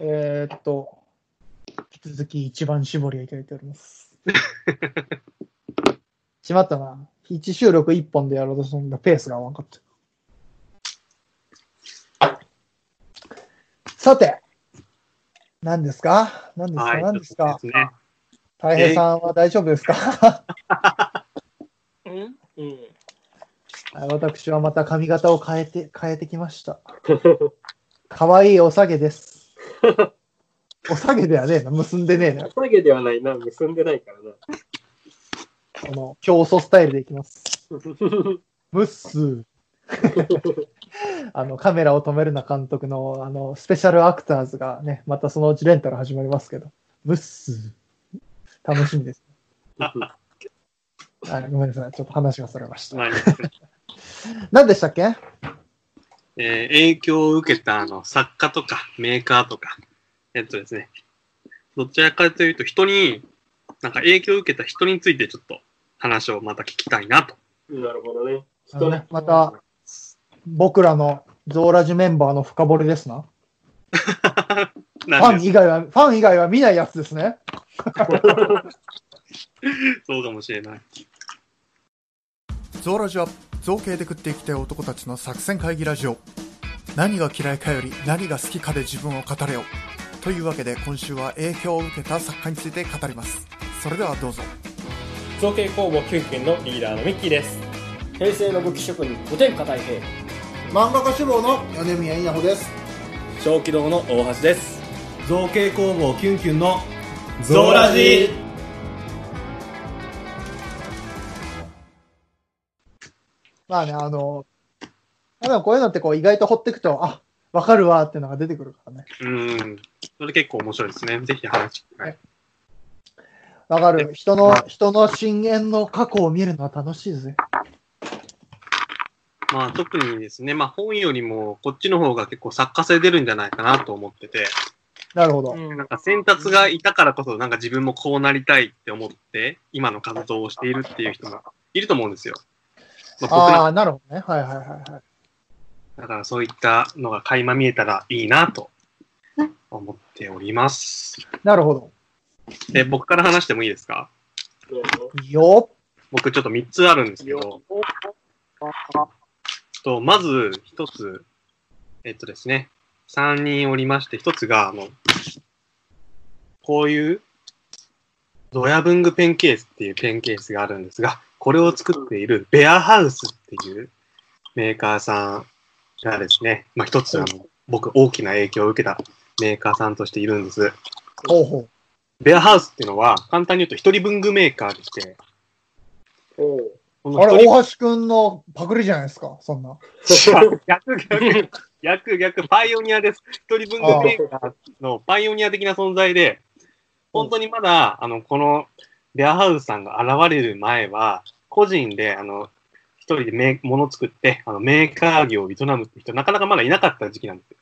えーっと、引き続き一番絞りをいただいております。しまったな。1収録1本でやろうとするんだ。ペースが合わんかった。さて、何ですか？何ですか、はい、何ですか？そうですね。大平さんは大丈夫ですか、うん？うん。はい私はまた髪型を変えて、変えてきました。かわいいおさげです。おさげではねえな、結んでねえな。お下げではないな、結んでないからな。この、競争スタイルでいきます。ムッスー。あの、カメラを止めるな監督の、あの、スペシャルアクターズがね、またそのうちレンタル始まりますけど、ムッスー。楽しみです。はい、ごめんなさい。ちょっと話がそれました。まあ何でしたっけ？えー影響を受けたあの作家とかメーカーとか、えっとですね、どちらかというと人に、なんか影響を受けた人についてちょっと話をまた聞きたいなと。なるほどね。あのねまた、僕らのゾーラジメンバーの深掘りですな。ファン以外は、ファン以外は見ないやつですね。そうかもしれない。ゾーラジは造形で食っていきたい男たちの作戦会議ラジオ。何が嫌いかより何が好きかで自分を語れよ。というわけで今週は影響を受けた作家について語ります。それではどうぞ。造形工房キュンキュンのリーダーのミッキーです。平成の武器職人五天下太平。漫画家志望の米宮稲穂です。小気道の大橋です。造形工房キュンキュンのゾーラジまあね、あの、でもこういうのってこう意外と掘っていくと、あ、わかるわっていうのが出てくるからね。うん。それ結構面白いですね。ぜひ話聞きたい。わかる。人の、人の深淵の過去を見るのは楽しいぜ。まあ特にですね、まあ本よりもこっちの方が結構作家性出るんじゃないかなと思ってて、なるほど。なんか先達がいたからこそなんか自分もこうなりたいって思って、今の活動をしているっていう人がいると思うんですよ。まあ、ああ、なるほどね。はいはいはいはい。だからそういったのが垣間見えたらいいなと思っております。なるほど。で、僕から話してもいいですか？よ。僕ちょっと3つあるんですけど、とまず1つ、えっとですね、3人おりまして、1つが、あの、こういうドヤ文具ペンケースっていうペンケースがあるんですが、これを作っているベアハウスっていうメーカーさんがですね、まあ一つあの、僕大きな影響を受けたメーカーさんとしているんです。ほうほベアハウスっていうのは、簡単に言うと一人文具メーカーでして。あれ、大橋くんのパクリじゃないですか、そんな。逆、逆、逆、逆、パイオニアです。一人文具メーカーのパイオニア的な存在で、本当にまだ、あの、このベアハウスさんが現れる前は、個人で、あの、一人でメー物作って、あの、メーカー業を営むって人、なかなかまだいなかった時期なんですよ。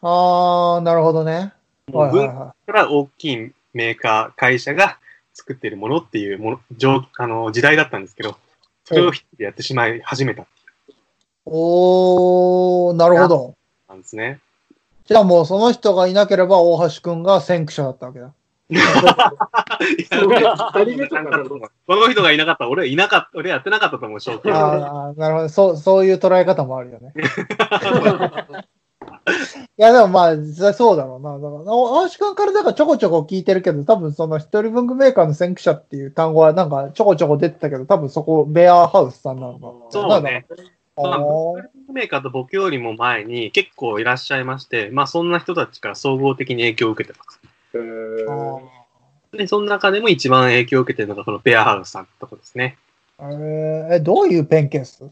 ああ、なるほどね。もはいうはい文はから大きいメーカー、会社が作っているものっていうもの、状あの、時代だったんですけど、それをやってしまい始めたい。おー、なるほど。なんですね。じゃあもうその人がいなければ大橋くんが先駆者だったわけだ。この人がいなかったら、俺はいなかった、俺やってなかったと思う、正直。ああ、なるほど。そう、そういう捉え方もあるよね。いや、でもまあ、そうだろうな。だから、大橋くんからだからちょこちょこ聞いてるけど、多分その一人文具メーカーの先駆者っていう単語はなんかちょこちょこ出てたけど、多分そこ、ベアハウスさんなのか。そうね。あまあーメーカーと僕よりも前に結構いらっしゃいまして、まあそんな人たちから総合的に影響を受けてます。で、その中でも一番影響を受けてるのがこのベアハウスさんってとこですね。えー。え、どういうペンケース？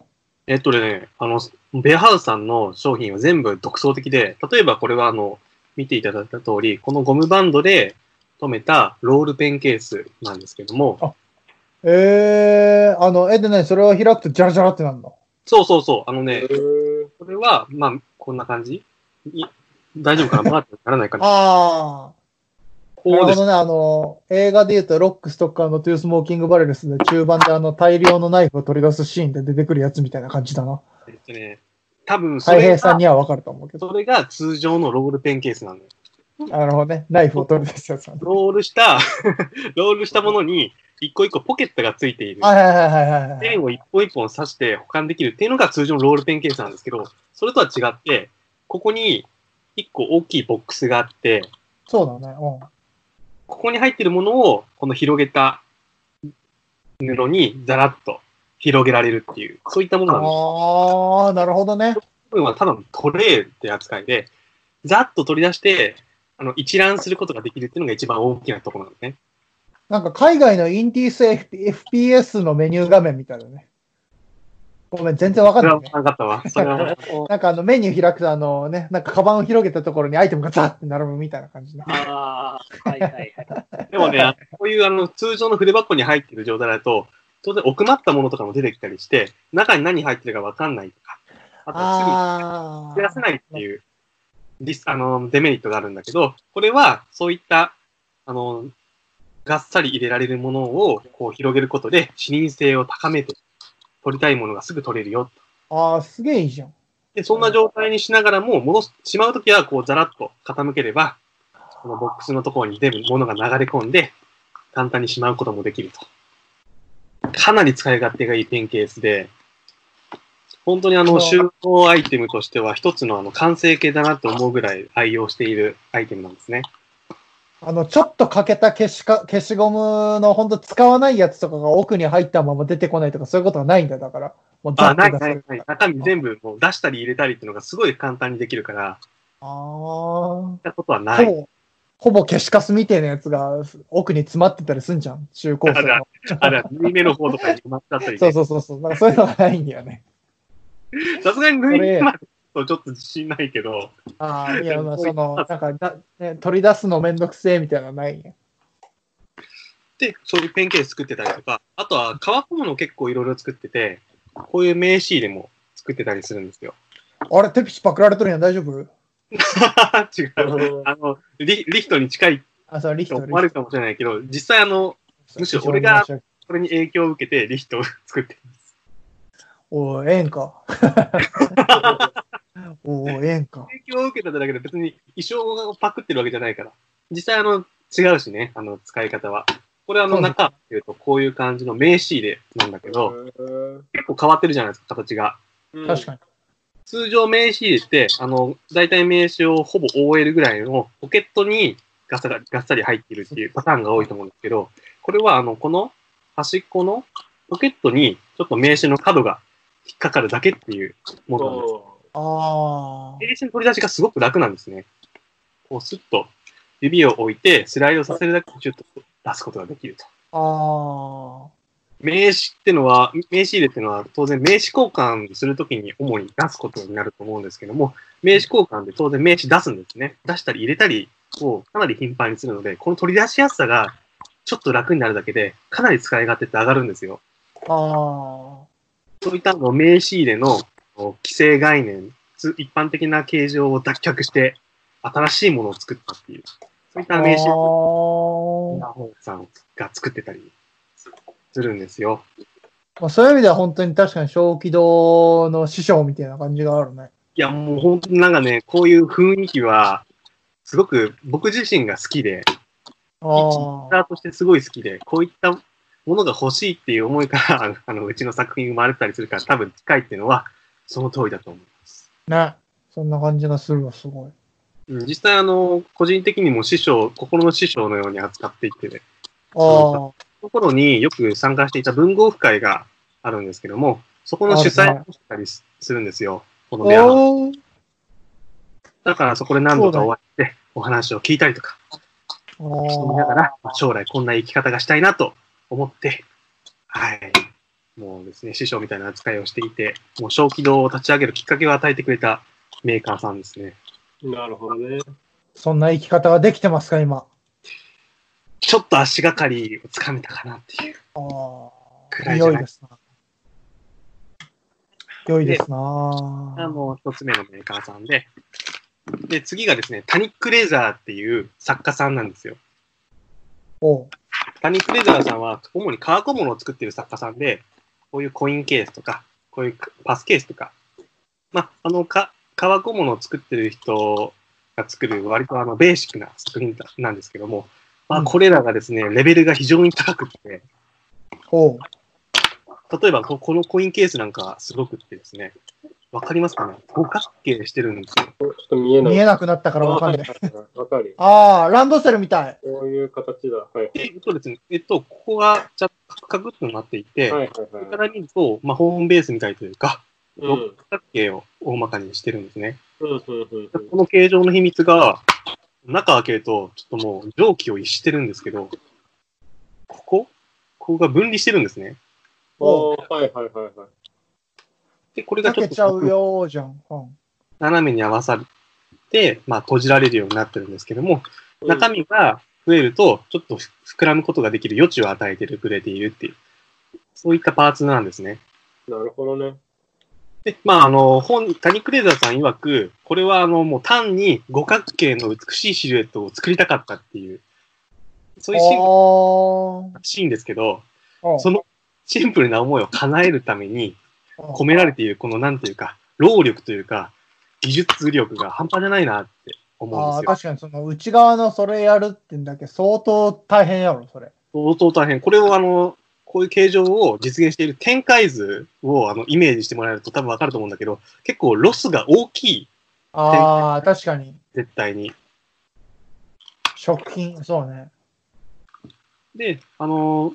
えっとね、あの、ベアハウスさんの商品は全部独創的で、例えばこれはあの、見ていただいた通り、このゴムバンドで留めたロールペンケースなんですけども、えー、あの、え、でね、それを開くとジャラジャラってなるの？そうそうそう、あのえね、ー。これは、まあ、こんな感じ？い大丈夫かな？バーってならないかな？ああ。なるほどね、あの、映画で言うと、ロック、ストッカーのトゥースモーキングバレルスで中盤であの大量のナイフを取り出すシーンで出てくるやつみたいな感じだな。えっとね、多分そ太れが、平さんにはわかると思うけど。それが通常のロールペンケースなのよ。なるほどね。ナイフを取り出すやつなんだ。ロールした、ロールしたものに、一個一個ポケットがついている。はいはいはいはいはい。ペンを一本一本刺して保管できるっていうのが通常のロールペンケースなんですけど、それとは違って、ここに一個大きいボックスがあって、そうだね。うん。ここに入っているものを、この広げた布にザラッと広げられるっていう、そういったものなんです。ああ、なるほどね。これはただのトレーって扱いで、ざっと取り出して、あの、一覧することができるっていうのが一番大きなところなんですね。なんか海外のインディース FPS のメニュー画面みたいだね。ごめん、全然わかんないね。分かったわ。それは、なんかあのメニュー開くとあのね、なんかカバンを広げたところにアイテムがザーって並ぶみたいな感じね。ああ、はいはいはい。でもね、あこういうあの、通常の筆箱に入っている状態だと、当然奥まったものとかも出てきたりして、中に何入ってるか分かんないとか、あとはあすぐ出せないっていう、ディス、あの、デメリットがあるんだけど、これは、そういった、あの、がっさり入れられるものを、こう、広げることで、視認性を高めて、取りたいものがすぐ取れるよ。ああ、すげえいいじゃん。で、そんな状態にしながらも、戻す、しまうときは、こう、ざらっと傾ければ、このボックスのところに全部物が流れ込んで、簡単にしまうこともできると。かなり使い勝手がいいペンケースで、本当にあの、収納アイテムとしては一つのあの、完成形だなと思うぐらい愛用しているアイテムなんですね。あの、ちょっと欠けた消しか、消しゴムの本当使わないやつとかが奥に入ったまま出てこないとかそういうことはないんだ、だから。もうザあ、ッない。ないない。中身全部もう出したり入れたりっていうのがすごい簡単にできるから、ああ。そんなことはほない。ぼ、ほぼ消しカスみたいなやつが奥に詰まってたりすんじゃん。中高生の。あれ、縫い目の方とかに埋まっちゃったりねそうそうそうそう。なんかそういうのがないんだよね。さすがに縫い目までとちょっと自信ないけど、ああ、いや、まあ、その、なんかだ、ね、取り出すのめんどくせえみたいなのないんや。で、そういうペンケース作ってたりとか、あとは革小物を結構いろいろ作ってて、こういう名刺入れも作ってたりするんですよ。あれ、テピチパクられとるやん、大丈夫？違う。あのリ、リヒトに近いあ、そう、リヒとト、思われるかもしれないけど、実際あの、むしろ俺がこれに影響を受けてリヒトを作ってます。おい、ええんか。おい、ええんか。影響を受けただけで別に衣装をパクってるわけじゃないから。実際あの、違うしね、あの、使い方は。これあの、中っていうとこういう感じの名刺入れなんだけど、結構変わってるじゃないですか、形が。確かに。通常名刺入れって、あの、大体名刺をほぼ覆えるぐらいのポケットにガサががっさり入っているっていうパターンが多いと思うんですけど、これはあの、この端っこのポケットにちょっと名刺の角が引っかかるだけっていうものなんです。あ名刺の取り出しがすごく楽なんですね。こうスッと指を置いてスライドさせるだけでちょっと出すことができると。あ。ああ。名刺ってのは、名刺入れってのは当然名刺交換するときに主に出すことになると思うんですけども、名刺交換で当然名刺出すんですね。出したり入れたりをかなり頻繁にするので、この取り出しやすさがちょっと楽になるだけで、かなり使い勝手って上がるんですよ。ああ。そういったあの名刺入れのこう既成概念、つ一般的な形状を脱却して、新しいものを作ったっていう、そういった名刺をあヤホーさんが作ってたりするんですよ。まあ、そういう意味では本当に確かに小気道の師匠みたいな感じがあるね。いや、もう本当になんかね、こういう雰囲気は、すごく僕自身が好きで、あーとしてすごい好きで、こういったものが欲しいっていう思いから、あのあのうちの作品生まれたりするから多分近いっていうのは、その通りだと思います。あ。ね。そんな感じがするわ、すごい。うん実際あの、個人的にも師匠、心の師匠のように扱っていってね、ああ。ところによく参加していた文豪府会があるんですけども、そこの主催をしたりするんですよ。この部屋のだからそこで何度かお会いして、お話を聞いたりとか、あしてみながら、まあ将来こんな生き方がしたいなと思って、はい。もうですね、師匠みたいな扱いをしていて、もう小気道を立ち上げるきっかけを与えてくれたメーカーさんですね。なるほどね。そんな生き方ができてますか、今？ちょっと足がかりをつかめたかなっていうああ。くらいじゃない良いですな。良いですな。あの、一つ目のメーカーさんで、で、次がですね、タニック・レーザーっていう作家さんなんですよ。おうタニック・レーザーさんは、主に革小物を作っている作家さんで、こういうコインケースとか、こういうパスケースとか、まあ、あの、か、革小物を作ってる人が作る割とあのベーシックな作品なんですけども、まあ、これらがですね、レベルが非常に高くって、例えばここのコインケースなんかすごくってですね、わかりますかね？五角形してるんですよ。ちょっと見えない。見えなくなったからわかんない。わかる。ああ、ランドセルみたい。こういう形だ。はい。えっとですね、えっと、ここがちゃカクッとなっていて、はいはいここかはい。ら見ると、まあ、ホームベースみたいというか、うん。六角形を大まかにしてるんですね。うん、うん、うん。でこの形状の秘密が、中開けると、ちょっともう蒸気を逸してるんですけど、ここ？ここが分離してるんですね。おーはいはいはいはい。で、これがかちょっけちゃうとよーじゃん。うん斜めに合わさって、まあ、閉じられるようになってるんですけども、うん中身が増えると、ちょっと膨らむことができる余地を与えてくれているっていう、そういったパーツなんですね。なるほどね。で、まあ、あの、本、タニクレーザーさん曰く、これはあの、もう単に五角形の美しいシルエットを作りたかったっていう、そういうシーらしいんですけど、そのシンプルな思いを叶えるために込められているこのなんていうか、労力というか、技術力が半端じゃないなって思うんああ、ですよ。確かにその内側のそれやるってんだけ相当大変やろ、それ。相当大変。これをあの、こういう形状を実現している展開図をあのイメージしてもらえると多分わかると思うんだけど、結構ロスが大きい、ああ、確かに。絶対に。食品、そうね。で、あの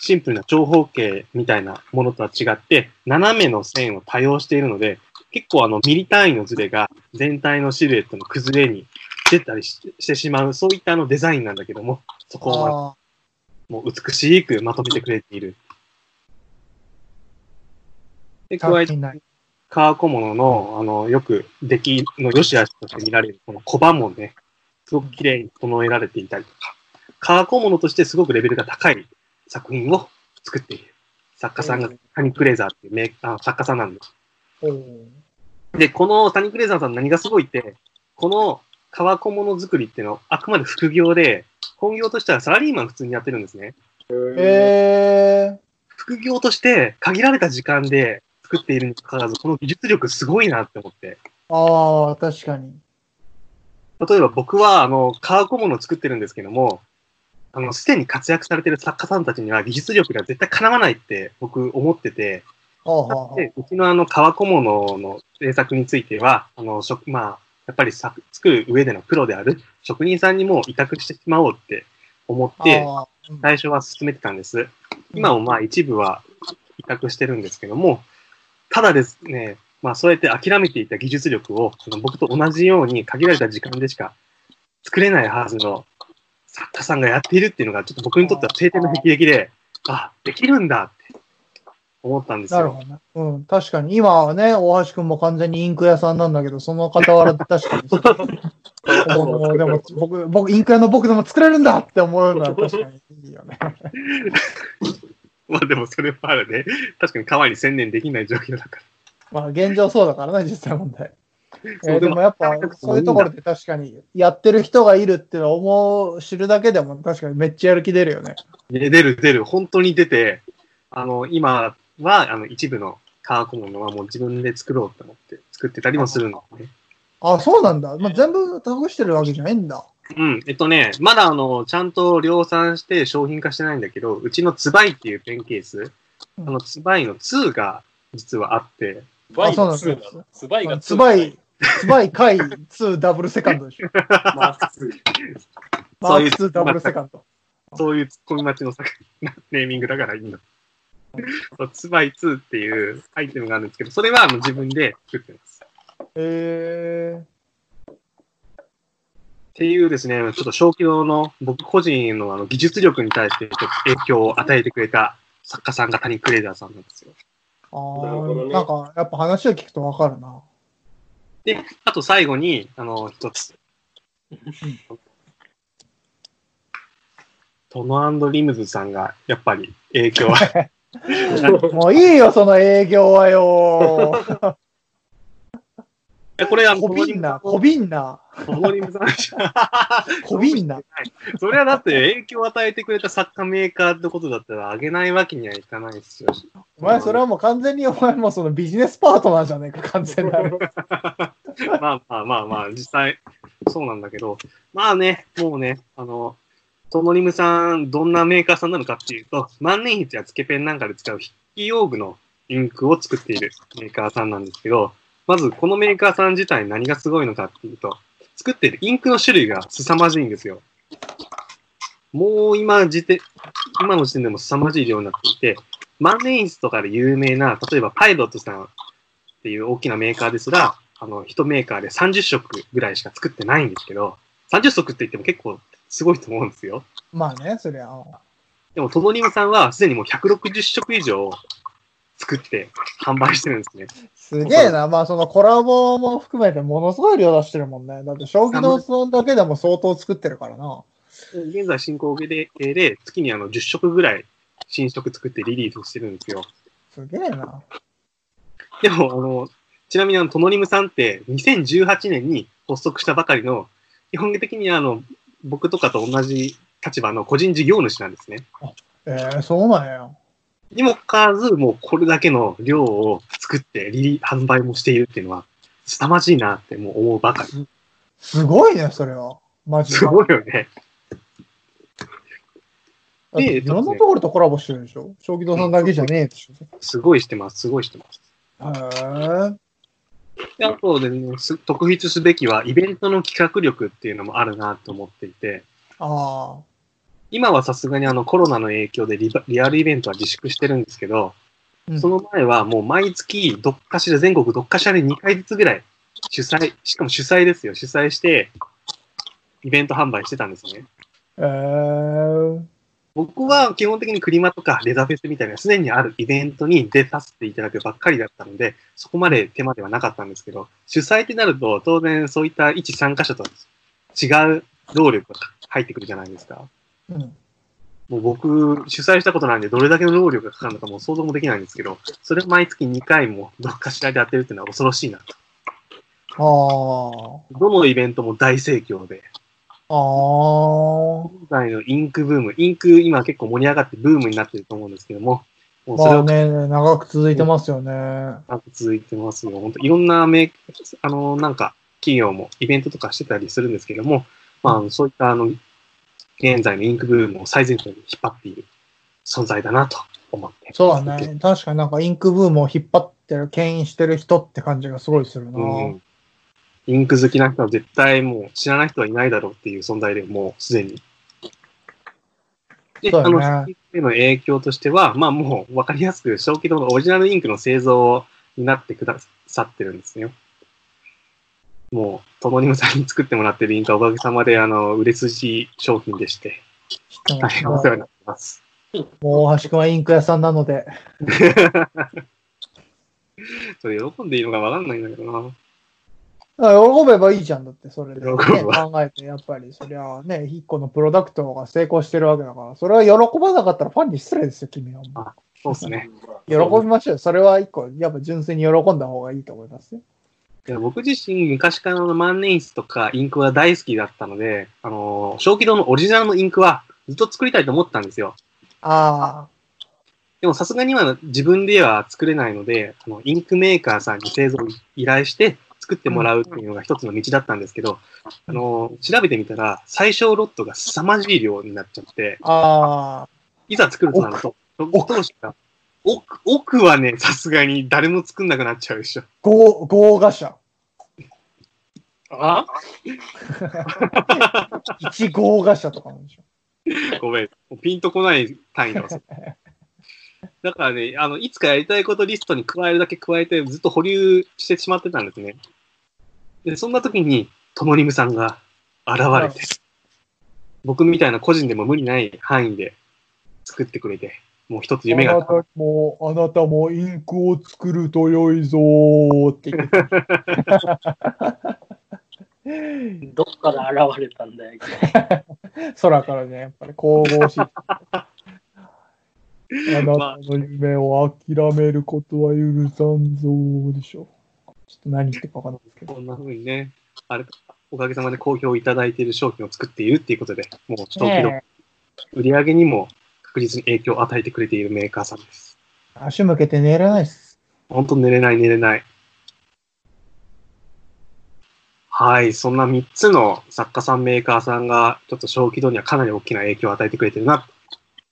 シンプルな長方形みたいなものとは違って、斜めの線を多用しているので、結構あのミリ単位のズレが全体のシルエットの崩れに出たりししてしまう、そういったあのデザインなんだけども、そこをあもう美しくまとめてくれている。で、あ、加えて、作品ない。革小物の、あの、よく出来の良し悪しとして見られる、この小判もね、すごく綺麗に整えられていたりとか、革小物としてすごくレベルが高い作品を作っている。作家さんが、タニ・クレーザーっていうメーあの作家さんなんです。で、このタニ・クレーザーさん何がすごいって、この革小物作りっていうのはあくまで副業で、本業としてはサラリーマン普通にやってるんですね。ええ副業として限られた時間で作っているにもかかわらず、この技術力すごいなって思って。ああ、確かに。例えば僕は、あの、革小物を作ってるんですけども、あの、すでに活躍されてる作家さんたちには技術力が絶対かなわないって僕思ってて、で、うちのあの、革小物の制作については、あの、職、まあ、やっぱり作作る上でのプロである職人さんにも委託してしまおうって思って、最初は進めてたんです。今もまあ一部は委託してるんですけども、ただですね、まあそうやって諦めていた技術力を、その僕と同じように限られた時間でしか作れないはずの作家さんがやっているっていうのが、ちょっと僕にとっては晴天の霹靂で、あ、できるんだって思ったんですよ。なるほどね。うん、確かに。今はね、大橋くんも完全にインク屋さんなんだけど、その傍らで確かに。でも、僕、僕、インク屋の僕でも作れるんだって思うのは確かにいいよね。まあでもそれもあるね。確かに川に専念できない状況だから。まあ、現状そうだからね、実際問題。でもやっぱ、そういうところで確かに、やってる人がいるって思う、知るだけでも確かにめっちゃやる気出るよね。ね出る出る、本当に出て、あの、今は、あの、一部の革小物はもう自分で作ろうと思って作ってたりもするのね。あ、そうなんだ。まあ、全部託してるわけじゃないんだ。うん。えっとね、まだあの、ちゃんと量産して商品化してないんだけど、うちのツバイっていうペンケース、うんあのツバイの2が実はあって、ツバイがあそうなん2ですなのツバイが2ツバイ、ツバイ回2ダブルセカンドでしょ。マーク2。マーク2ダブルセカンド。そういうツッコミ待ちの作品ネーミングだからいいんだ。そうツバイ2っていうアイテムがあるんですけど、それはあの自分で作ってます。えっていうですね、ちょっと小規模の僕個人のあの技術力に対してちょっと影響を与えてくれた作家さんがタニ・クレーザーさんなんですよ。ー、ああ、なんか、やっぱ話を聞くとわかるな。で、あと最後に、あの、一つ。トノリムズさんがやっぱり影響は。もういいよ、その営業はよ。えこれはこびんな、こびんな、トノリムズさんじゃこびんな。それはだって影響を与えてくれた作家メーカーってことだったらあげないわけにはいかないですよ。お前、それはもう完全にお前もそのビジネスパートナーじゃねえか、完全なる。まあまあまあまあ、実際、そうなんだけど、まあね、もうね、あの、トノリムさん、どんなメーカーさんなのかっていうと、万年筆やつけペンなんかで使う筆記用具のインクを作っているメーカーさんなんですけど、まずこのメーカーさん自体何がすごいのかっていうと、作っているインクの種類が凄まじいんですよ。もう今時点、今の時点でも凄まじい量になっていて、万年筆とかで有名な、例えばパイロットさんっていう大きなメーカーですら、あの、一メーカーで30色ぐらいしか作ってないんですけど、30色って言っても結構すごいと思うんですよ。まあね、そりゃ。でも、トノニムさんはすでにもう160色以上作って販売してるんですね。すげえな。まあ、そのコラボも含めてものすごい量出してるもんね。だって、将棋のそんだけでも相当作ってるからな。現在進行形でで月にあの10色ぐらい新色作ってリリースしてるんですよ。すげえな。でも、あの、ちなみにあの、トノリムさんって2018年に発足したばかりの、基本的にあの、僕とかと同じ立場の個人事業主なんですね。ええそうなんや。にもかかわらず、もうこれだけの量を作ってリリ販売もしているっていうのは、凄まじいなってもう思うばかり。すごいね、それは。マジで。すごいよね。だっていろんなところとコラボしてるでしょ将棋堂さんだけじゃねえでしょすごいしてます、すごいしてます。へえ。であとで、ね、す特筆すべきは、イベントの企画力っていうのもあるなと思っていて、あ今はさすがにあのコロナの影響でリバリアルイベントは自粛してるんですけど、うんその前はもう毎月どっかしら、全国どっかしらで2回ずつぐらい主催、しかも主催ですよ、主催して、イベント販売してたんですね。あ。ええ。僕は基本的にクリマとかレザフェスみたいなすでにあるイベントに出させていただくばっかりだったので、そこまで手間ではなかったんですけど、主催ってなると当然そういった一参加者と違う労力が入ってくるじゃないですか。うん。もう僕、主催したことないんで、どれだけの労力がかかるのかもう想像もできないんですけど、それを毎月2回もどっかしらでやってるっていうのは恐ろしいなと。ああ。どのイベントも大盛況で、ああ。今回のインクブーム、インク今結構盛り上がってブームになってると思うんですけども、もうそれをまあね、長く続いてますよね。長く続いてますよ。本当いろんなメーあの、なんか、企業もイベントとかしてたりするんですけども、まあ、そういった、あの、現在のインクブームを最前線に引っ張っている存在だなと思って。そうだね。確かになんかインクブームを引っ張ってる、牽引してる人って感じがすごいするな。うん。インク好きな人は絶対もう知らない人はいないだろうっていう存在でもうすでに。で、ねの、への影響としては、まあもう分かりやすく、小規模のオリジナルインクの製造になってくださってるんですよ。もう、トモニムさんに作ってもらってるインクはおかげさまで、あの、売れ筋商品でして、大変お世話になってます。もう大橋くんはインク屋さんなので。それ喜んでいいのか分かんないんだけどな。あ喜べばいいじゃんだって、それで、ね、考えて、やっぱり、そりゃね、一個のプロダクトが成功してるわけだから、それは喜ばなかったらファンに失礼ですよ、君は。あそうですね。喜びましょうよ。それは一個、やっぱ純粋に喜んだ方がいいと思いますよ。いや僕自身、昔からの万年筆とかインクは大好きだったので、あのー小気道のオリジナルのインクはずっと作りたいと思ったんですよ。あでもさすがには自分では作れないので、あのインクメーカーさんに製造を依頼して作ってもらうっていうのが一つの道だったんですけど、あのー調べてみたら最小ロットが凄まじい量になっちゃって、あ、あいざ作るとなると、当時が奥奥はね、さすがに誰も作んなくなっちゃうでしょ。あ、豪、豪華者。あ？一豪華者とかなんでしょ。ごめん。ピンとこない単位だわ。だからね、あの、いつかやりたいことリストに加えるだけ加えてずっと保留してしまってたんですね。で、そんな時に、トモリムさんが現れて、僕みたいな個人でも無理ない範囲で作ってくれて、もう一つ夢があなたも、あなたもインクを作ると良いぞーって言って。どっから現れたんだよ。空からね、やっぱり神々しい。あなたの夢を諦めることは許さんぞーでしょ。ちょっと何言ってるかわかんないですけど。こんな風にね、あれ、おかげさまで好評いただいている商品を作っているっていうことで、もう長期のね売り上げにも確実に影響を与えてくれているメーカーさんです。足向けて寝れないっす。本当寝れない寝れない。はい、そんな3つの作家さん、メーカーさんが、ちょっと小規模にはかなり大きな影響を与えてくれてるな。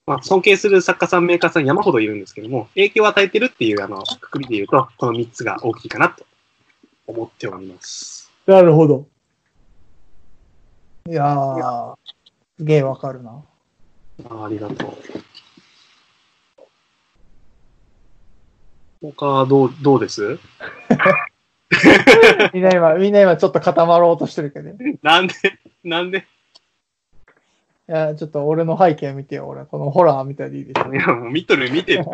まあ、尊敬する作家さん、メーカーさん山ほどいるんですけども、影響を与えてるっていう、あの、くくりで言うと、この3つが大きいかなと思っております。なるほど。いやー、すげえわかるな。あありがとう。他、どう、どうです？みんな今、みんな今ちょっと固まろうとしてるけど。いなんで、なんで？や、ちょっと俺の背景見てよ、俺。このホラーみたいでいいでしょい。や、もう見とる、見てる。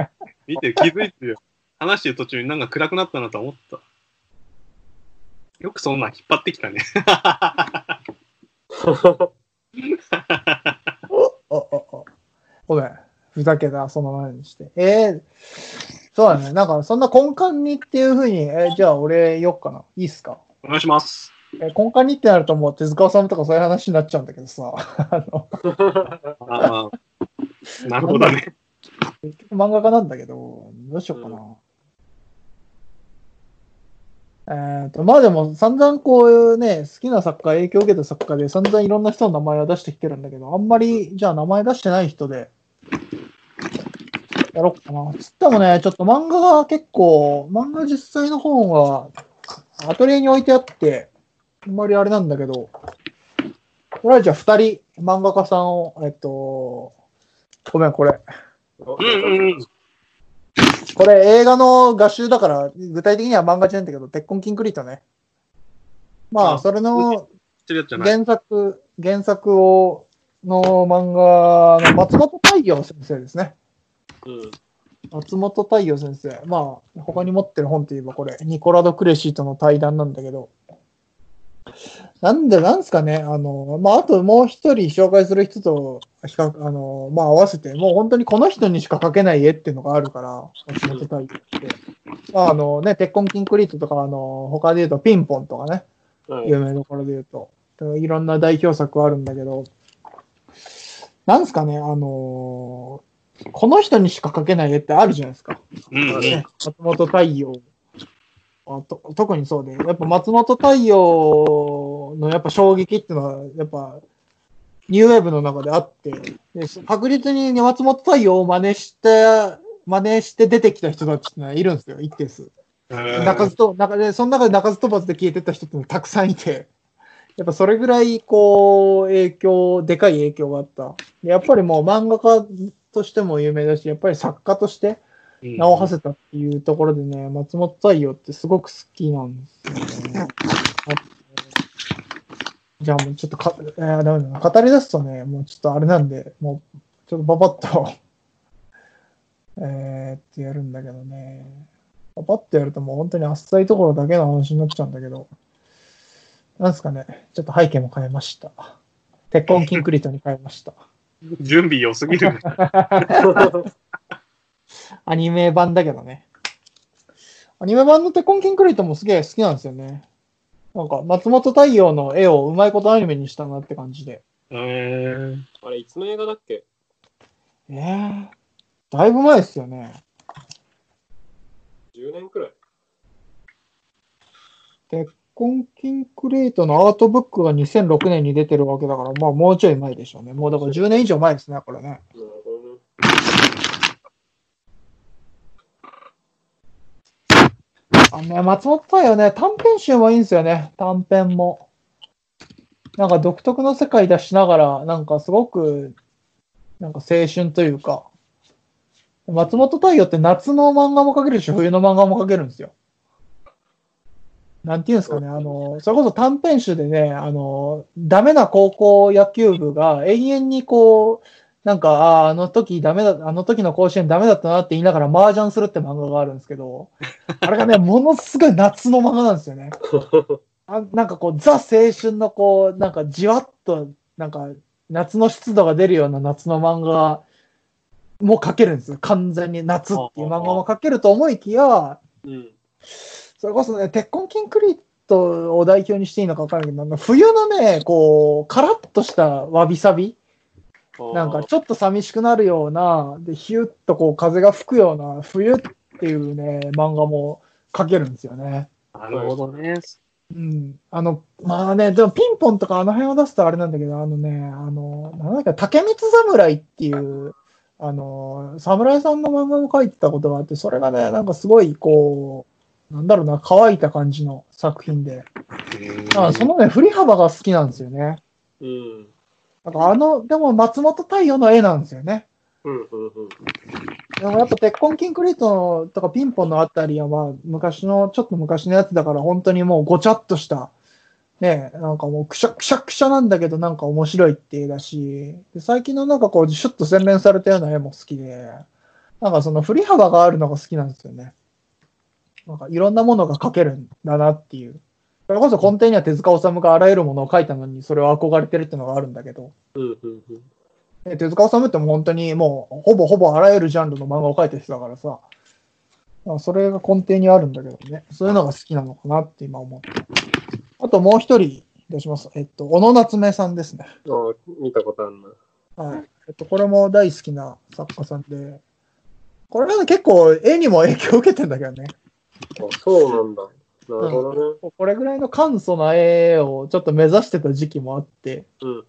見てる、気づいてるよ。話してる途中になんか暗くなったなと思った。よくそんなん引っ張ってきたね。お、お、お。ごめん。ふざけた、その前にして。えー、そうだね。なんか、そんな根幹にっていうふうに、えーじゃあ俺よっかな。いいっすか？お願いします。えー根幹にってなるともう手塚治虫とかそういう話になっちゃうんだけどさ。あの、ああ、なるほどね。結局漫画家なんだけど、どうしようかな。えっと、まあでも散々こういうね、好きな作家、影響を受けた作家で散々いろんな人の名前を出してきてるんだけど、あんまり、じゃあ名前出してない人で、やろうかな。つってもね、ちょっと漫画が結構、漫画実際の本は、アトリエに置いてあって、あんまりあれなんだけど、これはじゃあ二人、漫画家さんを、えっと、ごめん、これ。うんうんうん。これ映画の画集だから、具体的には漫画じゃないんだけど、鉄痕キンクリートね。まあ、あそれの。原作、原作を、の漫画の松本太陽先生ですね。うん。松本太陽先生。まあ、他に持ってる本といえばこれ、ニコラド・クレシーとの対談なんだけど、なんで、なんですかね、あの、まあ、あともう一人紹介する人と比較、あの、まあ、合わせて、もう本当にこの人にしか描けない絵っていうのがあるから、松本太陽って。まあ、あのね、鉄痕キンクリートとか、あの、他で言うとピンポンとかね、はい。有名どころで言うと。いろんな代表作あるんだけど、なんですかね、あのーこの人にしか描けない絵ってあるじゃないですか。うんうん。ね、松本太陽あと。特にそうで、やっぱ松本太陽のやっぱ衝撃っていうのは、やっぱ、ニューウェーブの中であって、で確実に松本太陽を真似して、真似して出てきた人たちってのはいるんですよ、一定数。鳴かずと、中で、その中で鳴かず飛ばずで消えてった人ってたくさんいて、やっぱそれぐらい、こう、影響、でかい影響があった。でやっぱりもう漫画家としても有名だし、やっぱり作家として名を馳せたっていうところでね、松本太陽ってすごく好きなんですよね。あじゃあもうちょっとか、えー、ダメだな。語り出すとね、もうちょっとあれなんで、もう、ちょっとパパッと、えーってやるんだけどね。パパッとやるともう本当にあっさいところだけの話になっちゃうんだけど、なんですかね、ちょっと背景も変えました。鉄痕キンクリートに変えました。準備良すぎる。アニメ版だけどね。アニメ版の鉄痕キンクリートもすげえ好きなんですよね。なんか、松本太陽の絵をうまいことアニメにしたなって感じで。えー、あれ、いつの映画だっけ？ええだいぶ前ですよね。?10 年くらい。鉄痕キンクリートのアートブックが2006年に出てるわけだから、まあもうちょい前でしょうね。もうだから10年以上前ですね、これね。あのね、松本太陽ね、短編集もいいんですよね、短編も。なんか独特の世界出しながら、なんかすごく、なんか青春というか、松本太陽って夏の漫画も描けるし、冬の漫画も描けるんですよ。なんていうんですかね、あの、それこそ短編集でね、あの、ダメな高校野球部が永遠にこう、なんか、ああ、あの時ダメだ、あの時の甲子園ダメだったなって言いながら麻雀するって漫画があるんですけど、あれがね、ものすごい夏の漫画なんですよね。あなんかこう、ザ青春のこう、なんかじわっと、なんか夏の湿度が出るような夏の漫画も描けるんですよ。完全に夏っていう漫画も描けると思いきや、うん。それこそね、鉄痕キンクリートを代表にしていいのか分からないけど、冬のね、こう、カラッとしたわびさびなんかちょっと寂しくなるような、で、ヒュッとこう風が吹くような冬っていうね、漫画も描けるんですよね。なるほどね。うん。あの、まあね、でもピンポンとかあの辺を出すとあれなんだけど、あのね、あの、なんだっけ、竹光侍っていう、あの、侍さんの漫画を描いてたことがあって、それがね、なんかすごい、こう、なんだろうな、乾いた感じの作品で。あそのね、振り幅が好きなんですよね。うん。なんかあの、でも松本太陽の絵なんですよね。うん、うん、うん。でもやっぱ鉄痕キンクリートとかピンポンのあたりはまあ昔の、ちょっと昔のやつだから本当にもうごちゃっとした、ね、なんかもうくしゃくしゃくしゃなんだけどなんか面白いって絵だし、で最近のなんかこうシュッと洗練されたような絵も好きで、なんかその振り幅があるのが好きなんですよね。なんかいろんなものが描けるんだなっていう。それこそ根底には手塚治虫があらゆるものを描いたのにそれを憧れてるっていうのがあるんだけど、うん、うん、うん。で手塚治虫ってもう本当にもうほぼほぼあらゆるジャンルの漫画を描いてる人だからさ、まあそれが根底にあるんだけどね、そういうのが好きなのかなって今思って。あともう一人出します。えっと、小野夏目さんですね。ああ、見たことあるな。はい。えっと、これも大好きな作家さんで、これはね、結構絵にも影響を受けてんだけどね。あ、そうなんだ。なるほどね。これぐらいの簡素な絵をちょっと目指してた時期もあって、うん、うん。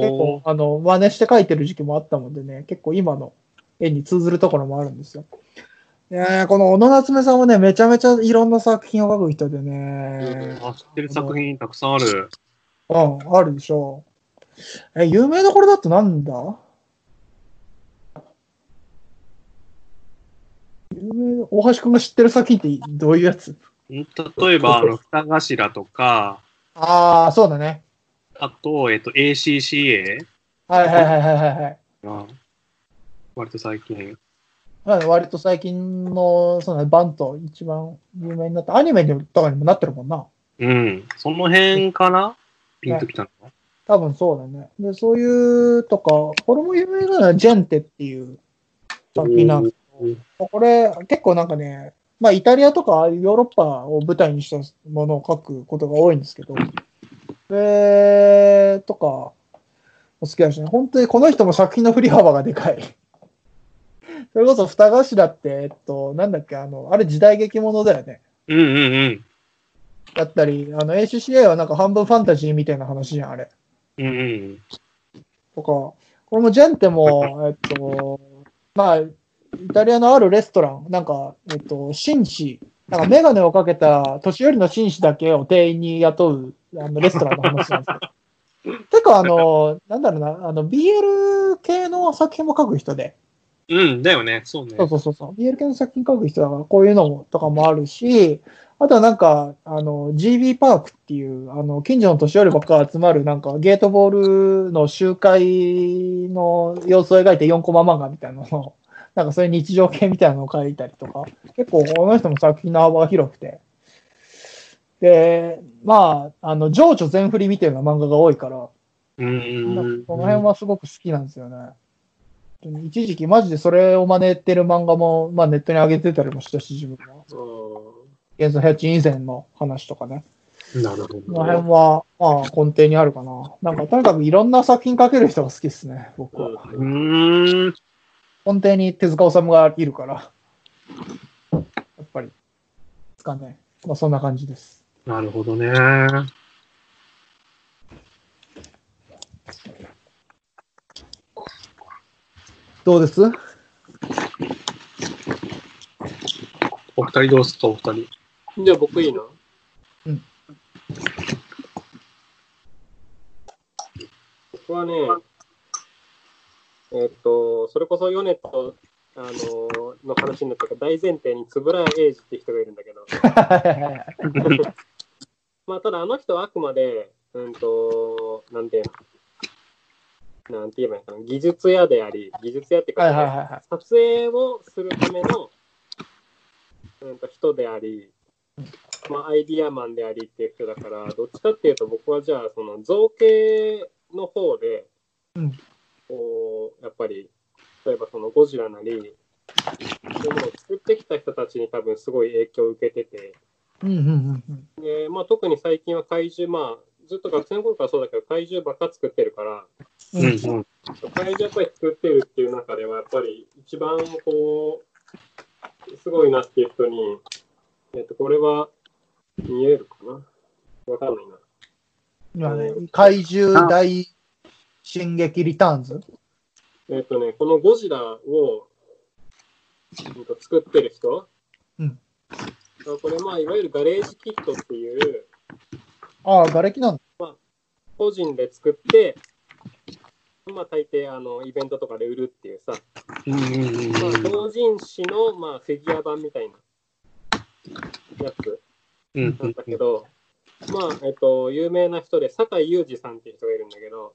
結構、あの、真似して描いてる時期もあったもんでね、結構今の絵に通ずるところもあるんですよ。いやーこの小野夏目さんはね、めちゃめちゃいろんな作品を描く人でね、あ、知ってる作品たくさんある。うん、あるでしょう。え、有名どころだとなんだ？有名、大橋くんが知ってる作品ってどういうやつ？例えば、あの、二頭とか、ああ、そうだね。あと、えっと、ACCA はいはいはいはいはいはい。が、割と最近。まあ、割と最近の、そのバント一番有名になった、アニメとかにもなってるもんな。うん。その辺かな？ピンときたのは？多分そうだね。で、そういうとか、これも有名なのはジェンテっていう作品なんですこれ結構なんかね、まあイタリアとかヨーロッパを舞台にしたものを書くことが多いんですけど、で、とか、お好きだしね、本当にこの人も作品の振り幅がでかい。それこそ二頭って、えっと、なんだっけ、あの、あれ時代劇ものだよね。うんうんうん。だったり、あの、ACCA はなんか半分ファンタジーみたいな話じゃん、あれ。うんうん。とか、これもジェンテも、えっと、まあ、イタリアのあるレストラン、なんか、えっと、紳士、なんかメガネをかけた年寄りの紳士だけを店員に雇う、あの、レストランの話なんですよ。結構あの、なんだろうな、あの、BL 系の作品も書く人で、うん、だよね。そうね。そうそうそうそう。BL 系の作品書く人だから、こういうのもとかもあるし、あとはなんか、あの、GB パークっていう、あの、近所の年寄りばっか集まる、なんか、ゲートボールの集会の様子を描いて4コマ漫画みたいなのを、なんかそういう日常系みたいなのを書いたりとか、結構この人も作品の幅が広くて。で、まあ、あの、情緒全振りみたいな漫画が多いから、うんなんうんかその辺はすごく好きなんですよね。一時期マジでそれを真似てる漫画も、まあ、ネットに上げてたりもしたし、自分は。ゲンズ・ヘッチ以前の話とかね。なるほこのど。辺は、まあ、根底にあるかな。なんか、とにかくいろんな作品描ける人が好きですね、僕は。うーん。根底に手塚治虫がいるから。やっぱり。ですかね。まあ、そんな感じです。なるほどね。どうです？お二人どうすか、お二人。じゃあ僕いいな。うん。僕はね、えっと、それこそヨネット、あのの話になったけど、大前提に円谷英二って人がいるんだけど、まあ、ただあの人はあくまで、うんと、なんていうの、なんて言えばいいのかな、技術屋であり、技術屋っていうか、はいはいはいはい。撮影をするための、うん、と人であり、まあ、アイディアマンでありっていう人だから、どっちかっていうと僕はじゃあその造形の方で、うんこうやっぱり例えばそのゴジラなりそういうものを作ってきた人たちに多分すごい影響を受けててうんうんうんうん。で、まあ、特に最近は怪獣まあずっと学生の頃からそうだけど怪獣ばっか作ってるからうんうん。怪獣やっぱり作ってるっていう中ではやっぱり一番こうすごいなっていう人に、えっとこれは見えるかな？わかんないな。今ね、怪獣大進撃リターンズ？えっ、とね、このゴジラを、うんと作ってる人、うん。あこれ、まあ、いわゆるガレージキットっていう、ああ、瓦礫なんだ。個人で作って、まあ、大抵、あの、イベントとかで売るっていうさ、うんうんうんまあ、同人誌の、まあ、フィギュア版みたいなやつ。うんなんだけど、まあ、えっと、有名な人で、酒井裕二さんっていう人がいるんだけど、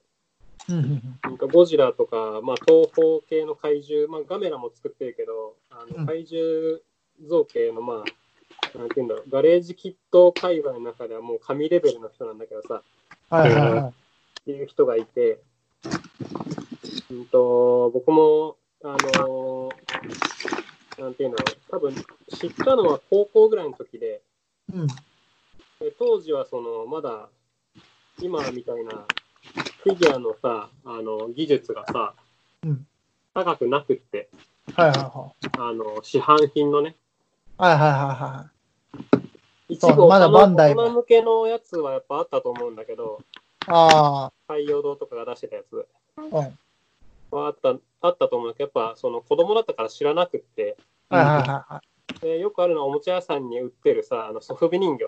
なんかゴジラとか、まあ、東方系の怪獣、まあ、ガメラも作ってるけど、あうん。の怪獣造形の、まあ、なんていうんだろう、ガレージキット界隈の中ではもう神レベルの人なんだけどさ、はいはいはい。っていう人がいて、うんと、僕も、あのなんていうの、多分知ったのは高校ぐらいの時で、うん。で当時はそのまだ今みたいなフィギュアのさあの技術がさ、うん高くなくってはいはいはあの市販品のねい。はいはいはいはい。一部まだバンダイも大人向けのやつはやっぱあったと思うんだけどあ海洋堂とかが出してたやつあ、うん。はあったあったと思うけどやっぱその子供だったから知らなくってはいはいはでよくあるのはおもちゃ屋さんに売ってるさあのソフビ人形い。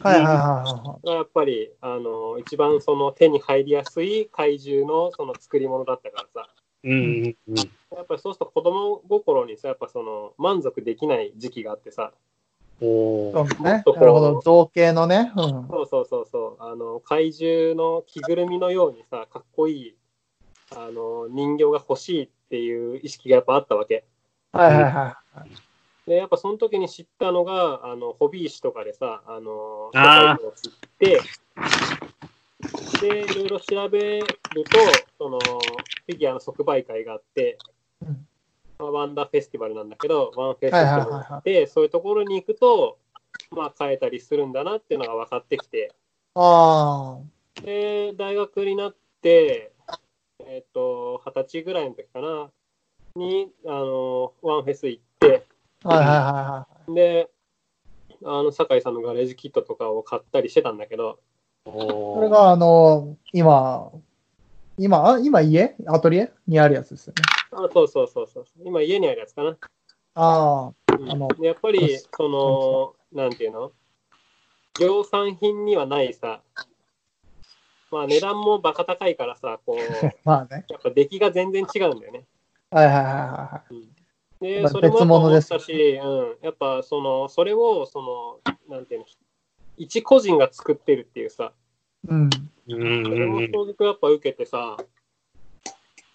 はいはいはいはがやっぱりあの一番その手に入りやすい怪獣のその作り物だったからさうんうんうんやっぱりそうすると子供心にさやっぱその満足できない時期があってさおーい。そうね。なるほど。造形のね。うん。そうそうそうそうあの怪獣の着ぐるみのようにさかっこいいあの人形が欲しいっていう意識がやっぱあったわけはいはいはい。でやっぱその時に知ったのがあのホビー誌とかでさあの世界を知ってでいろいろ調べるとそのフィギュアの即売会があって、うん。まあ、ワンダーフェスティバルなんだけどワンフェスティバルがあって、そういうところに行くとまあ買えたりするんだなっていうのが分かってきて。あで大学になってえっ、と二十歳ぐらいの時かなにあのワンフェス行ってあ。はいはいはいはで、あの、酒井さんのガレージキットとかを買ったりしてたんだけど、い。これが、あの、今、今、あ今家？アトリエ？にあるやつですよね。あそうそうそうそう。今家にあるやつかな。ああ。うんあのでやっぱりその、なんていうの？量産品にはないさ、まあ値段もバカ高いからさ、こう、まあね。やっぱ出来が全然違うんだよね。はいはいはいはで、まあそれもやっぱ思っ別物です。たし、うん、やっぱその、それを、その、なんていうの、一個人が作ってるっていうさ、い。うん。うんそれも衝撃をやっぱ受けてさ、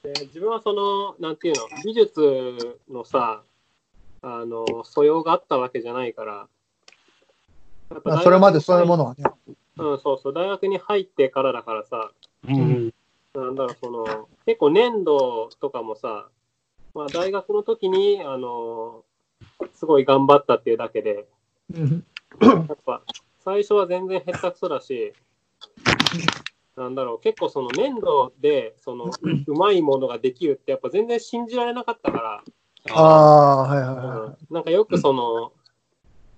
で自分はその、なんていうの、美術のさ、あの、素養があったわけじゃないから、やっぱまあ、それまでそういうものはね。うん、そうそう、大学に入ってからだからさ、うん。なんだろう、その、結構粘土とかもさ、まあ大学の時に、あの、すごい頑張ったっていうだけで、うん。やっぱ最初は全然下手くそだし、なんだろう、結構その粘土でそのううまいものができるってやっぱ全然信じられなかったから、ああ、はいはいはうん。なんかよくその、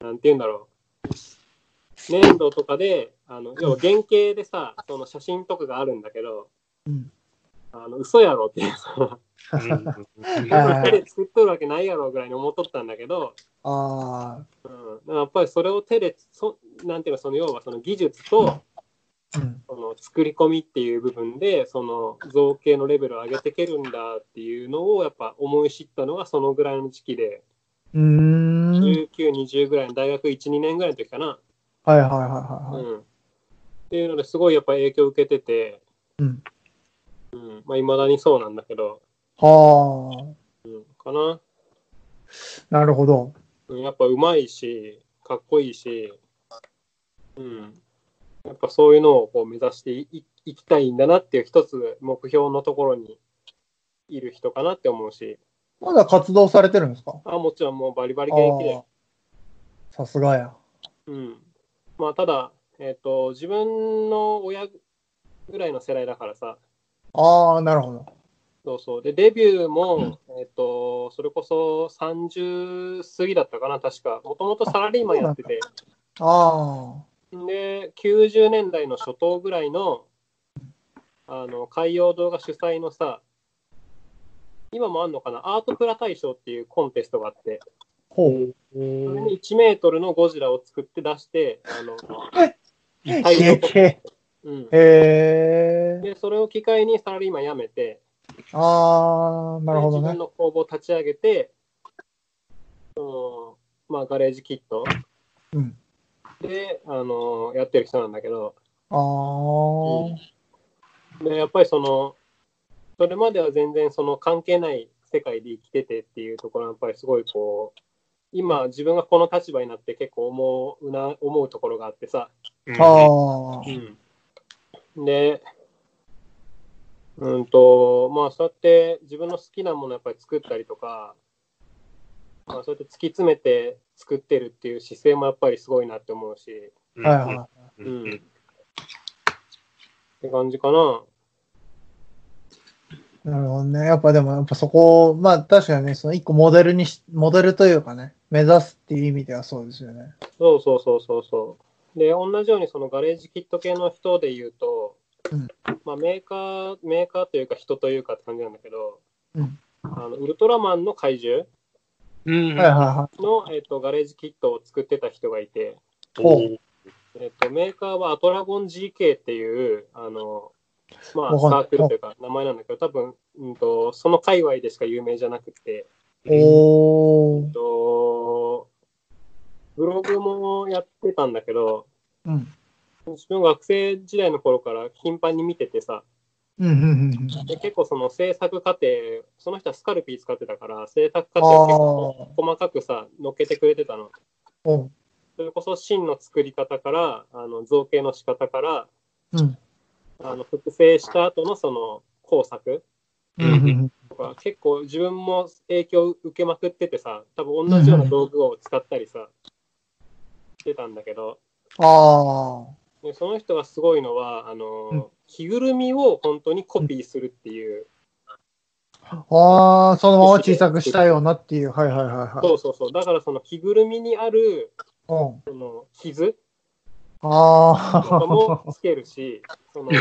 なんて言うんだろう、粘土とかで、あの要は原型でさ、その写真とかがあるんだけど、うん。あの嘘やろっていうさ、うん作っとるわけないやろぐらいに思っとったんだけど、あうん、やっぱりそれを手でそ、なんていうの、その要はその技術と、あ。うん。その作り込みっていう部分でその造形のレベルを上げていけるんだっていうのをやっぱ思い知ったのがそのぐらいの時期でうーん。はい1920ぐらいの大学12年ぐらいの時かな、はいはいはいはい。うん、っていうのですごいやっぱ影響を受けててうん。うんまあ、未だにそうなんだけど、はうん、かな、あ。なるほど。うん、やっぱうまいしかっこいいし、うん、やっぱそういうのをこう目指していいいきたいんだなっていう一つ目標のところにいる人かなって思うしまだ活動されてるんですか？あもちろんもうバリバリあ現役であ。さすがや。うん。まあ、ただ、えっ、と、自分の親ぐらいの世代だからさ、ああ、なるほど。そうそう。で、デビューも、えっ、と、それこそ30過ぎだったかな、確か。もともとサラリーマンやってて、あで、90年代の初頭ぐらいの、あの、海洋動画主催のさ、今もあんのかな、アートプラ大賞っていうコンテストがあって、ほう。それに1メートルのゴジラを作って出して、あの、へ大量とえ。うん。へえ。で、それを機会にサラリーマン辞めて、あー、なるほどねで自分。の工房を立ち上げて、うん、まあ、ガレージキットうん。で、あの、やってる人なんだけど、あー。で、やっぱりその、それまでは全然その関係ない世界で生きててっていうところはやっぱりすごいこう、今自分がこの立場になって結構思うな、思うところがあってさ、あー。うん。で、うんと、まあそうやって自分の好きなものやっぱり作ったりとか、まあそうやって突き詰めて作ってるっていう姿勢もやっぱりすごいなって思うし、はいはうん。って感じかな。い。なるほどね。やっぱでも、やっぱそこ、まあ確かにね、その一個モデルにし、モデルというかね、目指すっていう意味ではそうですよね。そうそうそうそうそう。で、同じようにそのガレージキット系の人で言うと、うんまあメーカー、メーカーというか人というかって感じなんだけど、うんあのウルトラマンの怪獣うん。はいはいはの、えっとガレージキットを作ってた人がいて、ほうえっとメーカーはアトラゴン GK っていう、あの、まあ、サークルというか名前なんだけど、多分、うんと、その界隈でしか有名じゃなくて、い。おー。と、ブログもやってたんだけど、うん。自分学生時代の頃から頻繁に見ててさ、うん、うん、うんで結構その制作過程、その人はスカルピー使ってたから、制作過程を結構細かくさ、乗っけてくれてたの。うん。おそれこそ芯の作り方から、あの造形の仕方から、うん。あの複製した後のその工作。とか、結構自分も影響を受けまくっててさ、多分同じような道具を使ったりさ、してたんだけど、あでその人がすごいのは、あの、うん着ぐるみを本当にコピーするっていう、あ。ああ、そのまま小さくしたようなっていう。はいはいはいはい。そうそうそう、だからその着ぐるみにあるうん。その傷あとかもあ。つけるし、その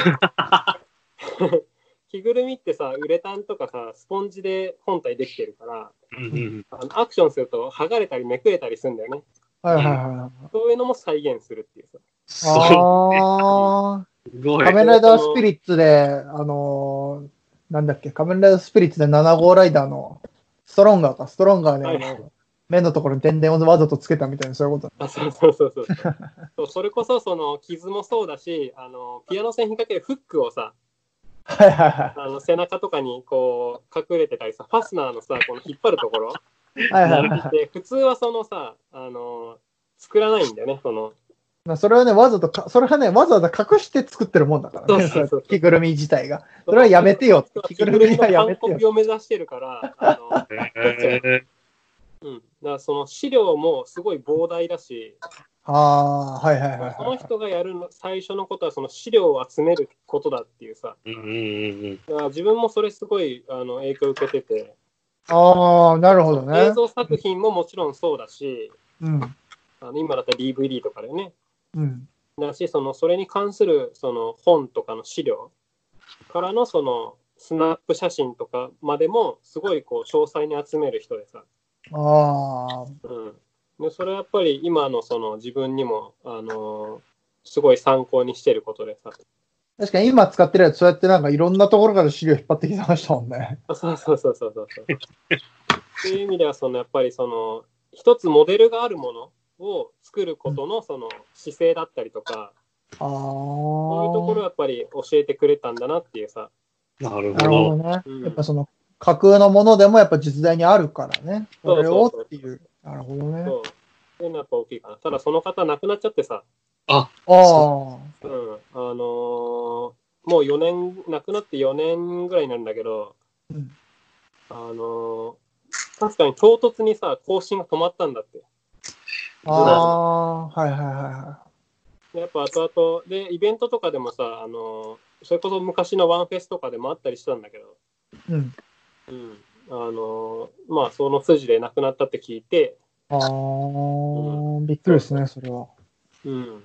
着ぐるみってさ、ウレタンとかさ、スポンジで本体できてるから、うんあのアクションすると剥がれたりめくれたりするんだよね。はいはいはい。そういうのも再現するっていうさ。そう。あすごあ。い。仮面ライダースピリッツで、あのーなんだっけ、仮面ライダースピリッツで7号ライダーのストロンガーか、ストロンガーで、あはいの目のところに点々をわざとつけたみたいな、そういうこと。あそうそうそうそうそう。それこそその傷もそうだし、あのピアノ線にかけるフックをさ、はいはいはあの背中とかにこう隠れてたりさ、ファスナーのさ、この引っ張るところ。い。はいはいはい。で、普通はそのさ、あの作らないんだよね、その。まあそれはね、わざとか、それはね、わざわざ隠して作ってるもんだからね、そうそうそう着ぐるみ自体が。それはやめてよ着ぐるみはやめてよを目指してるから、あのへうん、だからその資料もすごい膨大だし、ああ、はいはいはいそのはい。人がやるの最初のことはその資料を集めることだっていうさ、ーうんうんうん自分もそれすごいあの影響を受けてて、ああ、なるほどね映。像作品ももちろんそうだし、うん。あの今だったら DVD とかでね、うん。だし、そのそれに関するその本とかの資料からのそのスナップ写真とかまでもすごいこう詳細に集める人でさ、ああ、うん、でそれはやっぱり今のその自分にも、あのすごい参考にしてることでさ、確かに今使ってるやつ、そうやってなんかいろんなところから資料引っ張ってきてましたもんね。あそうそうそうそうそう。そう。っていう意味ではそのやっぱりその一つモデルがあるものを作ることのその姿勢だったりとか、ああ。そういうところをやっぱり教えてくれたんだなっていうさ、なるほど。ね。うんやっぱその架空のものでもやっぱ実在にあるからね。それをそうそうっていう。なるほどね。そう。っていうのはやっぱ大きいかな。ただその方亡くなっちゃってさ、ああ。うん、あのーもう4年、亡くなって4年ぐらいになるんだけど、うんあのー確かに唐突にさ、更新が止まったんだって。ああ。はいはいはいはでやっぱ後々、で、イベントとかでもさ、あのーそれこそ昔のワンフェスとかでもあったりしたんだけど、い。うん。うん、あのーまあその筋で亡くなったって聞いて、ああ、びっくりですね、それは。うん。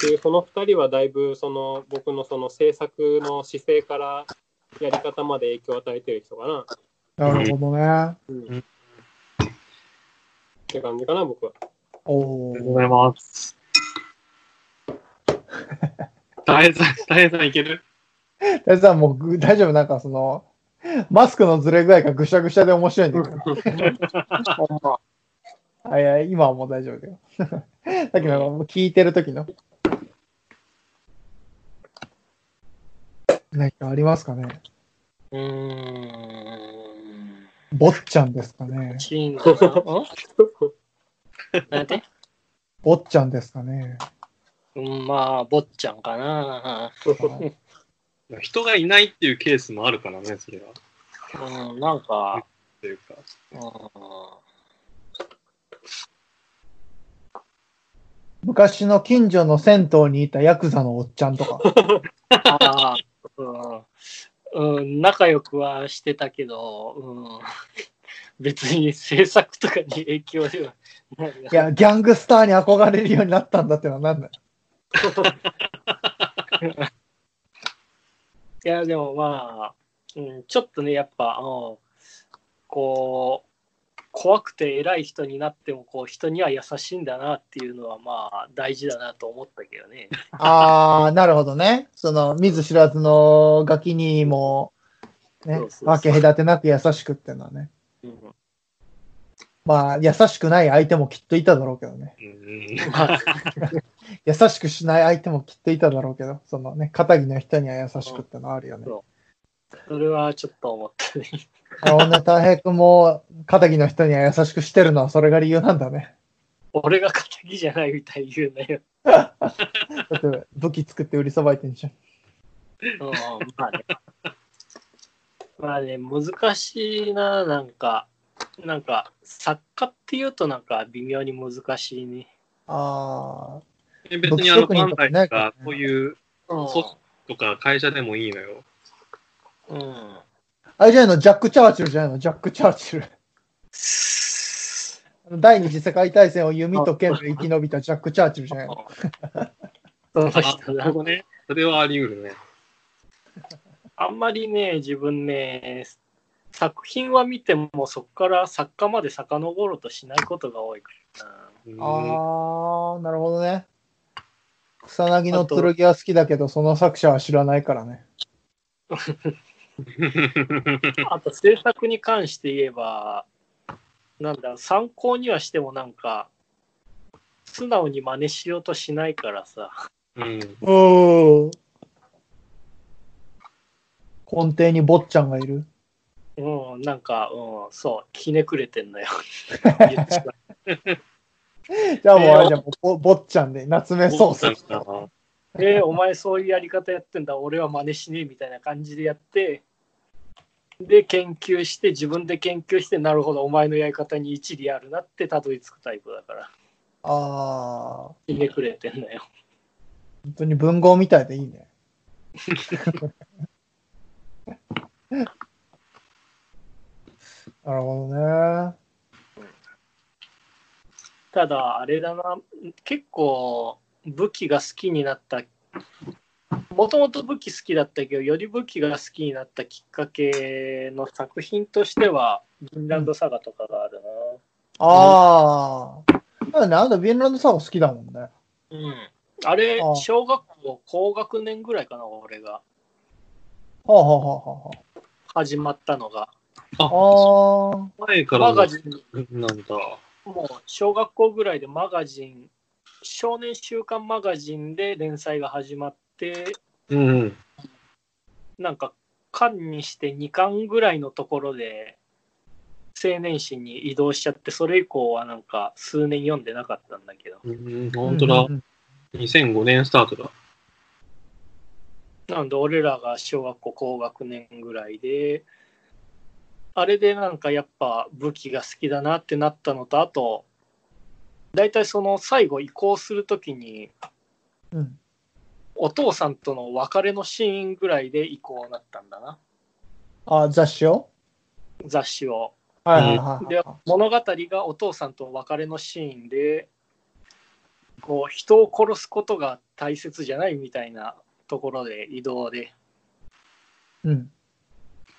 で、その二人はだいぶ、その、僕のその制作の姿勢からやり方まで影響を与えてる人かな。なるほどね。って感じかな、僕は。おーありがとうございます。大変さん、大変さんいける？大丈夫もうぐ大丈夫？なんかその、マスクのずれ具合がぐしゃぐしゃで面白いんだけど。ほんま。あいや、今はもう大丈夫だよ。さっきの聞いてる時の。何かありますかね？うーん。坊ちゃんですかねチーンの、んなんて？坊ちゃんですかねうん、まあ、坊ちゃんかな。人がいないっていうケースもあるからね、それは。うん、なんか、というか。うん、昔の近所の銭湯にいたヤクザのおっちゃんとか。ああ、うん、うん、仲良くはしてたけど、うん、別に制作とかに影響ではないな。いや、ギャングスターに憧れるようになったんだってのは何だよ。いや、でもまあ、うん、ちょっとね、やっぱ、うん、こう、怖くて偉い人になっても、こう、人には優しいんだなっていうのは、まあ、大事だなと思ったけどね。あー、なるほどね。その、見ず知らずのガキにも、ね分け隔てなく優しくっていうのはね。うん、まあ、優しくない相手もきっといただろうけどね。優しくしない相手もきっといただろうけど、そのね、肩着の人には優しくってのはあるよね。それはちょっと思ったね。あのね、太平君も肩着の人には優しくしてるのはそれが理由なんだね。俺が敵じゃないみたいに言うなよ。だって武器作って売りさばいてんじゃん。うん、まあね。まあね、難しいな、なんか、なんか、作家っていうとなんか微妙に難しいね。あえ別にあの、武器職人バンダイとかねとか、そういううん。組織とか会社でもいいのよ。うん。あ。あれじゃないのジャック・チャーチルじゃないの？ジャック・チャーチル。第二次世界大戦を弓と剣で生き延びたジャック・チャーチルじゃないの？そのあ、人だなるほどね。それはあり得るね。あんまりね、自分ね、作品は見てもそこから作家まで遡ろうとしないことが多いからあー、なるほどね。草薙の剣は好きだけど、その作者は知らないからね。あと制作に関して言えば、なんだ、参考にはしてもなんか、素直に真似しようとしないからさ。うん。お根底に坊ちゃんがいる。うん、なんか、うん、そう、ひねくれてんのよ。じゃあもうあれじゃん、もうぼ坊ちゃんで夏目漱石。えーお前そういうやり方やってんだ、俺は真似しねえみたいな感じでやって、で、研究して、自分で研究して、なるほど、お前のやり方に一理あるなってたどり着くタイプだから、あー、ひねくれてんのよ。本当に文豪みたいでいいね。なるほどね。ただ、あれだな、結構武器が好きになった、もともと武器好きだったけど、より武器が好きになったきっかけの作品としては、フィンランドサガとかがあるあー。だね、あんたビンランドサガ好きだもんね。な。うん。あれあ、小学校高学年ぐらいかな、俺が。はあ、はあはあは始まったのが。あ、はあ。あ前からのマガジン、なんだ。もう小学校ぐらいでマガジン、少年週刊マガジンで連載が始まって、うん。なんか、巻にして2巻ぐらいのところで、青年誌に移動しちゃって、それ以降はなんか数年読んでなかったんだけど。うん、本当だう。ん2005年スタートだ。なんで、俺らが小学校高学年ぐらいで、あれでなんかやっぱ武器が好きだなってなったのと、あと、大体その最後移行するときに、うん。お父さんとの別れのシーンぐらいで移行になったんだな、あ、雑誌を？雑誌を。で、物語がお父さんとの別れのシーンで、こう人を殺すことが大切じゃないみたいなところで移動で。うん。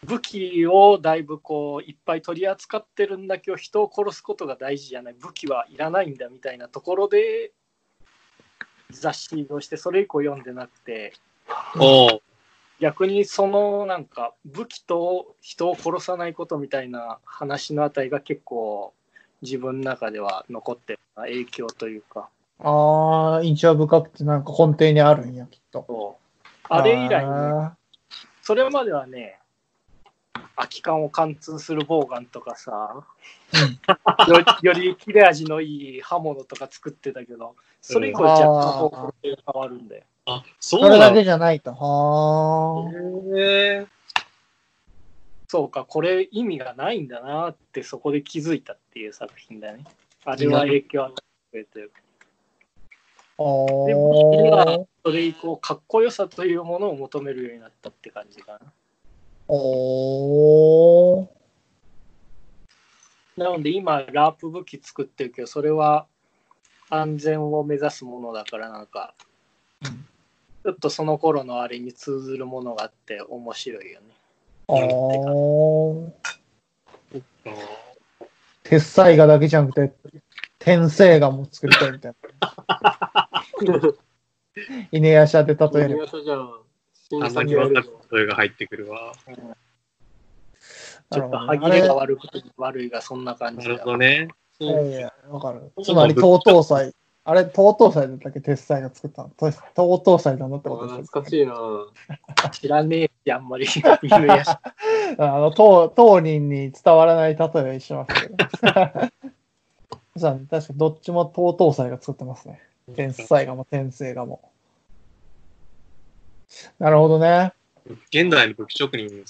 武器をだいぶこういっぱい取り扱ってるんだけど人を殺すことが大事じゃない。武器はいらないんだみたいなところで雑誌移動してそれ以降読んでなくて逆にそのなんか武器と人を殺さないことみたいな話のあたりが結構自分の中では残ってるな影響というか。ああ、印象深くてなんか根底にあるんや、きっと。あれ以来ねあそれまではね空き缶を貫通するボウガンとかさ、よより切れ味のいい刃物とか作ってたけどそれ以降若干方向性が変わるんだよあ、そーそれだうなのけじゃないと。はあ。へーそうか、これ意味がないんだなってそこで気づいたっていう作品だね。あれは影響を与えてくれてる。で、僕おはー。それ以降、かっこよさというものを求めるようになったって感じかな。おー。なので今、ラープ武器作ってるけど、それは安全を目指すものだから、なんか、ちょっとその頃のあれに通ずるものがあって面白いよね。あー鉄彩画だけじゃなくて、天聖画も作りたいみたいな。稲屋社で例える。いじゃん。あ新んま作やるぞりわかる声が入ってくるわ。ちょっと歯切れが悪くて悪いがそんな感なるじだほどね。いやいや、わかる。つまり、東東祭。あれ、東東祭だったっけ？鉄彩が作ったの？東東祭だなってことです懐かしいな知らねえし、あんまり 犬やし。あの、当、当人に伝わらない例えをしますけど。確かにどっちも東東祭が作ってますね。天才画も天聖画も。なるほどね。現代の武器職人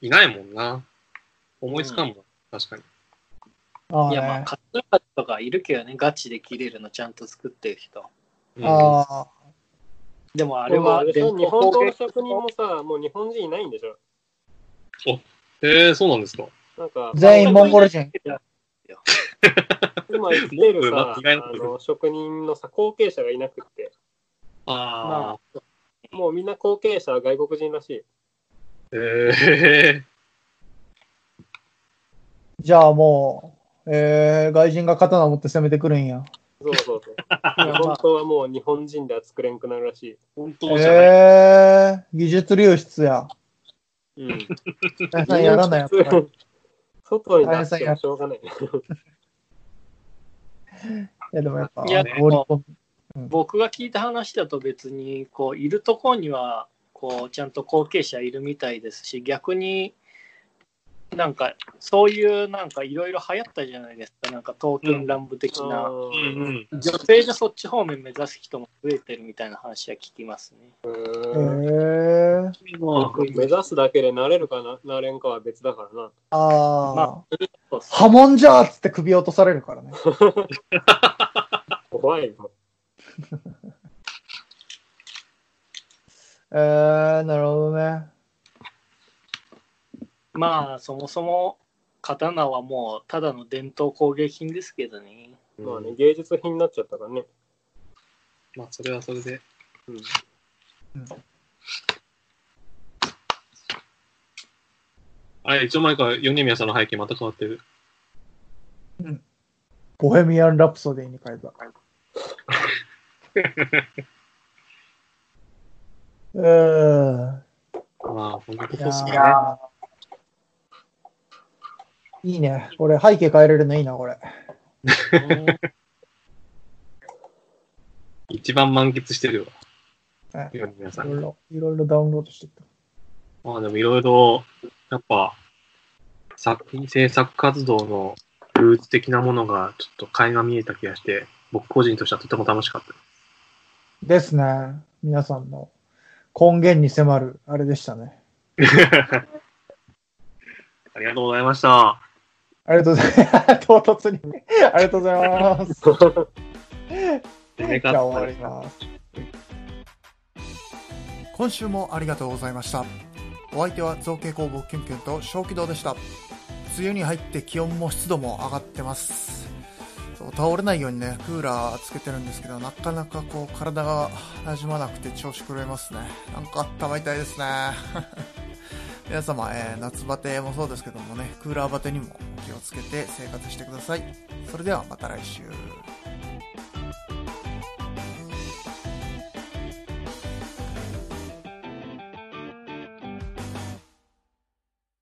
いないもんな。思いつかんもん。確かに。ああ、いや、まあ、ね、カットラとかいるけどね、ガチで切れるのちゃんと作ってる人。うんああ、でもああれは日本刀の職人もさ、もう日本人いないんでしょ？へえ、そうなんですか。なんか、全員モンゴル人。今生きてるさ、あの職人のさ、後継者がいなくって、ああ。もうみんな後継者は外国人らしい。へえ。じゃあもう、えー、外人が刀を持って攻めてくるんや。そうそうそう。本当はもう日本人では作れんくなるらしい。本当じゃない。えー、技術流出や。うん。皆さんやらないやったら。い外に出してもしょうがない。やでもやっぱ、いや放り込む僕が聞いた話だと別に、こう、いるところには、こう、ちゃんと後継者いるみたいですし、逆に、なんか、そういう、なんか、いろいろ流行ったじゃないですか。なんか、刀剣乱舞的な。うんうん。女性でそっち方面目指す人も増えてるみたいな話は聞きますね。えうんー、目指すだけでなれるかな、なれんかは別だからな。あー、まそうそう波紋じゃーっつって首落とされるからね。怖いよ。えー、なるほどね。まあ、そもそも、刀はもう、ただの伝統工芸品ですけどね。まあね、芸術品になっちゃったからね。まあ、それはそれで。うんあれ、一応前から米宮さんの背景また変わってる。ボヘミアン・ラプソディに変えた。うーん。まあ、こんなこいやとっすいいね。これ背景変えれるのいいな、これ。一番満喫してるわ。はい米宮さんいろいろ、いろいろダウンロードしてた。まあでもいろいろ、やっぱ、作品制作活動のルーツ的なものがちょっと垣間見えた気がして、僕個人としてはとても楽しかった。ですね。皆さんの根源に迫る、あれでしたね。ありがとうございました。ありがとうございます。唐突に。ありがとうございます。夢じゃあ終わりかます。今週もありがとうございましたお相手は造形工房キュンキュンと小気道でした梅雨に入って気温も湿度も上がってますそう倒れないようにね、クーラーつけてるんですけど、なかなかこう、体が馴染まなくて調子狂いますね。なんかたまりたいですね。皆様、えー夏バテもそうですけどもね、クーラーバテにも気をつけて生活してください。それではまた来週。